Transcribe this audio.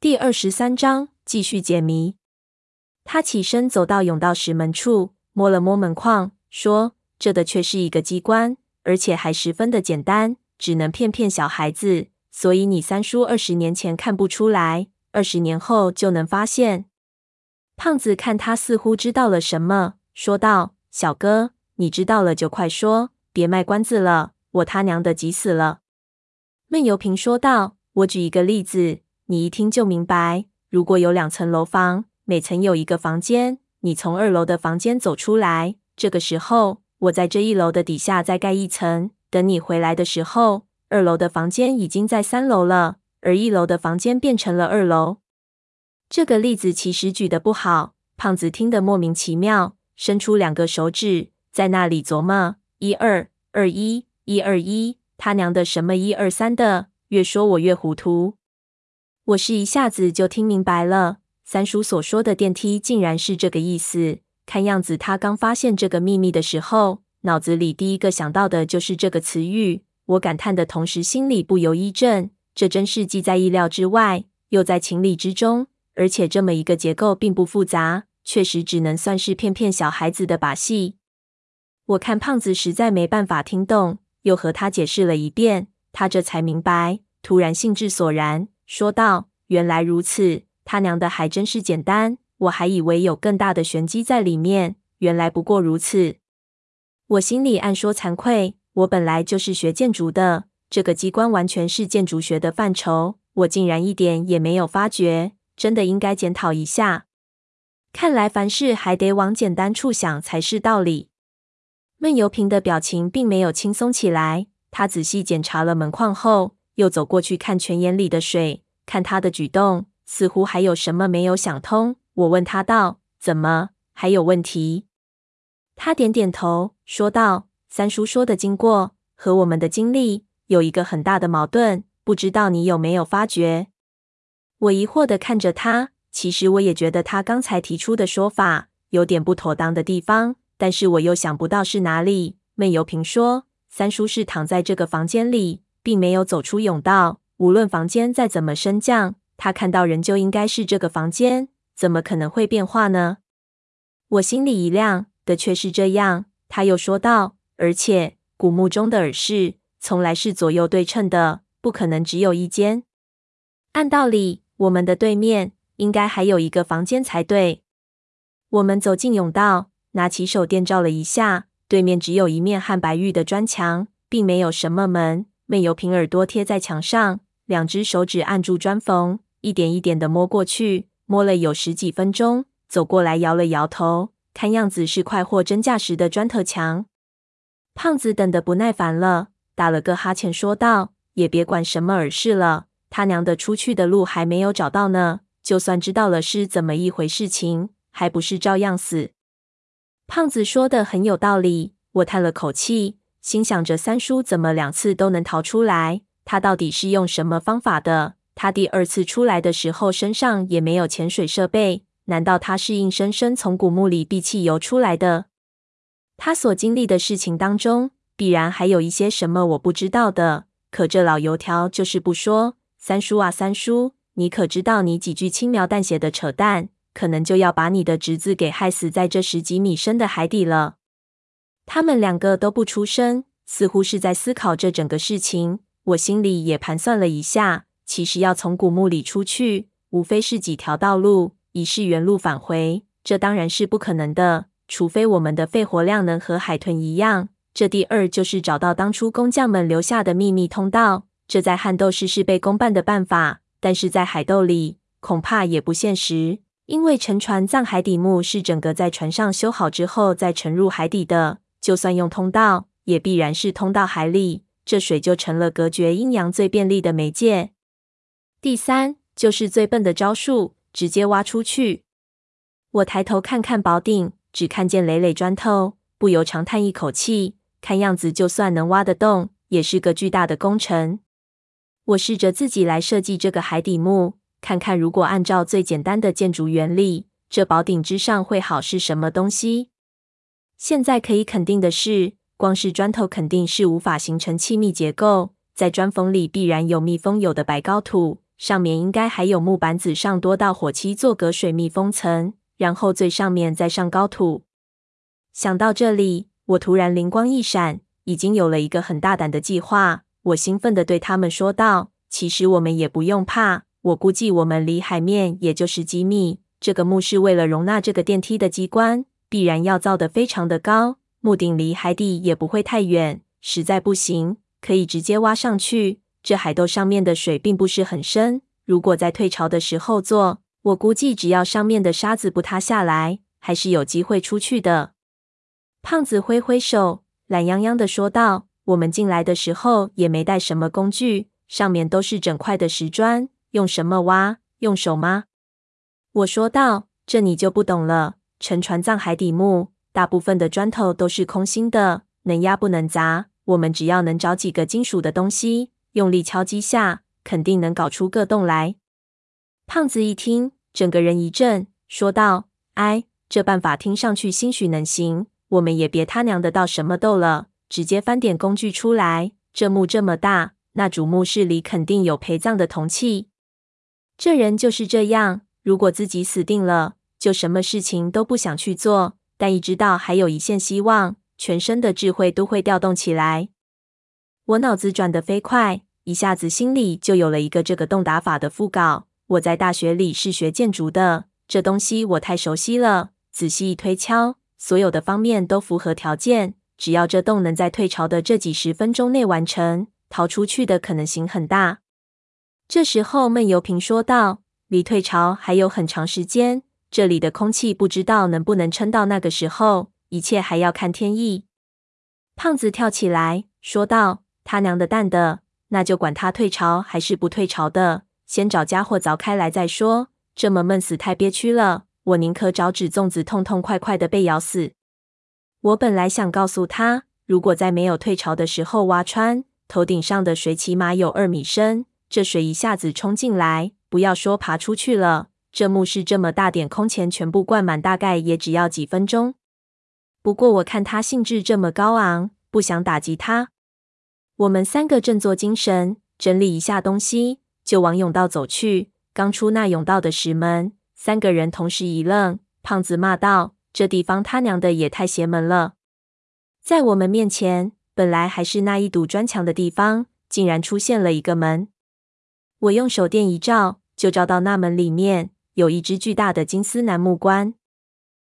第二十三章继续解谜。他起身走到甬道石门处，摸了摸门框，说：“这的确是一个机关，而且还十分的简单，只能骗骗小孩子。所以你三叔二十年前看不出来，二十年后就能发现。”胖子看他似乎知道了什么，说道：“小哥，你知道了就快说，别卖关子了，我他娘的急死了。”闷油瓶说道：“我举一个例子，你一听就明白。如果有两层楼房，每层有一个房间，你从二楼的房间走出来，这个时候我在这一楼的底下再盖一层，等你回来的时候，二楼的房间已经在三楼了，而一楼的房间变成了二楼。”这个例子其实举得不好，胖子听得莫名其妙，伸出两个手指在那里琢磨：一二二一，一二一。他娘的，什么一二三的？越说我越糊涂。我是一下子就听明白了，三叔所说的电梯竟然是这个意思。看样子他刚发现这个秘密的时候，脑子里第一个想到的就是这个词语。我感叹的同时，心里不由一震，这真是既在意料之外，又在情理之中。而且这么一个结构并不复杂，确实只能算是骗骗小孩子的把戏。我看胖子实在没办法听懂。又和他解释了一遍，他这才明白，突然兴致索然，说道：“原来如此，他娘的还真是简单，我还以为有更大的玄机在里面，原来不过如此。”我心里暗说惭愧，我本来就是学建筑的，这个机关完全是建筑学的范畴，我竟然一点也没有发觉，真的应该检讨一下。看来凡事还得往简单处想才是道理。闷油瓶的表情并没有轻松起来。他仔细检查了门框后，又走过去看泉眼里的水，看他的举动，似乎还有什么没有想通。我问他道：“怎么还有问题？”他点点头，说道：“三叔说的经过和我们的经历有一个很大的矛盾，不知道你有没有发觉？”我疑惑地看着他。其实我也觉得他刚才提出的说法有点不妥当的地方。但是我又想不到是哪里。闷油瓶说：“三叔是躺在这个房间里，并没有走出甬道。无论房间再怎么升降，他看到人就应该是这个房间，怎么可能会变化呢？”我心里一亮，的确是这样。他又说道：“而且古墓中的耳室从来是左右对称的，不可能只有一间。按道理，我们的对面应该还有一个房间才对。”我们走进甬道。拿起手电照了一下，对面只有一面汉白玉的砖墙，并没有什么门。闷油瓶耳朵贴在墙上，两只手指按住砖缝，一点一点的摸过去，摸了有十几分钟，走过来摇了摇头，看样子是快货真价实的砖头墙。胖子等得不耐烦了，打了个哈欠，说道：“也别管什么耳饰了，他娘的出去的路还没有找到呢，就算知道了是怎么一回事情，还不是照样死。”胖子说的很有道理，我叹了口气，心想着三叔怎么两次都能逃出来？他到底是用什么方法的？他第二次出来的时候身上也没有潜水设备，难道他是硬生生从古墓里闭气游出来的？他所经历的事情当中，必然还有一些什么我不知道的。可这老油条就是不说。三叔啊，三叔，你可知道你几句轻描淡写的扯淡？可能就要把你的侄子给害死在这十几米深的海底了。他们两个都不出声，似乎是在思考这整个事情。我心里也盘算了一下，其实要从古墓里出去，无非是几条道路，一是原路返回，这当然是不可能的，除非我们的肺活量能和海豚一样。这第二就是找到当初工匠们留下的秘密通道，这在汉斗士是被公办的办法，但是在海斗里恐怕也不现实。因为沉船葬海底墓是整个在船上修好之后再沉入海底的，就算用通道，也必然是通到海里，这水就成了隔绝阴阳最便利的媒介。第三就是最笨的招数，直接挖出去。我抬头看看宝顶，只看见累累砖头，不由长叹一口气。看样子，就算能挖得动，也是个巨大的工程。我试着自己来设计这个海底墓。看看，如果按照最简单的建筑原理，这宝顶之上会好是什么东西？现在可以肯定的是，光是砖头肯定是无法形成气密结构，在砖缝里必然有密封有的白膏土，上面应该还有木板子上多道火漆做隔水密封层，然后最上面再上高土。想到这里，我突然灵光一闪，已经有了一个很大胆的计划。我兴奋地对他们说道：“其实我们也不用怕，我估计我们离海面也就十几米。这个墓室为了容纳这个电梯的机关，必然要造得非常的高。墓顶离海底也不会太远，实在不行，可以直接挖上去。这海窦上面的水并不是很深，如果在退潮的时候做，我估计只要上面的沙子不塌下来，还是有机会出去的。”胖子挥挥手，懒洋洋地说道。我们进来的时候也没带什么工具，上面都是整块的石砖，用什么挖？用手吗？我说道：“这你就不懂了。沉船葬海底墓，大部分的砖头都是空心的，能压不能砸。我们只要能找几个金属的东西，用力敲击下，肯定能搞出个洞来。”胖子一听，整个人一震，说道：“哎，这办法听上去兴许能行，我们也别他娘的盗什么窦了。”直接翻点工具出来。这墓这么大，那主墓室里肯定有陪葬的铜器。这人就是这样，如果自己死定了，就什么事情都不想去做。但一知道还有一线希望，全身的智慧都会调动起来。我脑子转得飞快，一下子心里就有了一个这个洞打法的副稿。我在大学里是学建筑的，这东西我太熟悉了。仔细一推敲，所有的方面都符合条件。只要这洞能在退潮的这几十分钟内完成，逃出去的可能性很大。这时候，闷油瓶说道：“离退潮还有很长时间，这里的空气不知道能不能撑到那个时候，一切还要看天意。”胖子跳起来说道：“他娘的蛋的，那就管他退潮还是不退潮的，先找家伙凿开来再说。这么闷死太憋屈了，我宁可找纸粽子痛痛快快的被咬死。”我本来想告诉他，如果在没有退潮的时候挖穿，头顶上的水起码有二米深，这水一下子冲进来，不要说爬出去了，这墓室这么大点空前全部灌满，大概也只要几分钟。不过我看他兴致这么高昂，不想打击他。我们三个振作精神，整理一下东西，就往甬道走去。刚出那甬道的石门，三个人同时一愣，胖子骂道。这地方他娘的也太邪门了！在我们面前，本来还是那一堵砖墙的地方，竟然出现了一个门。我用手电一照，就照到那门里面有一只巨大的金丝楠木棺。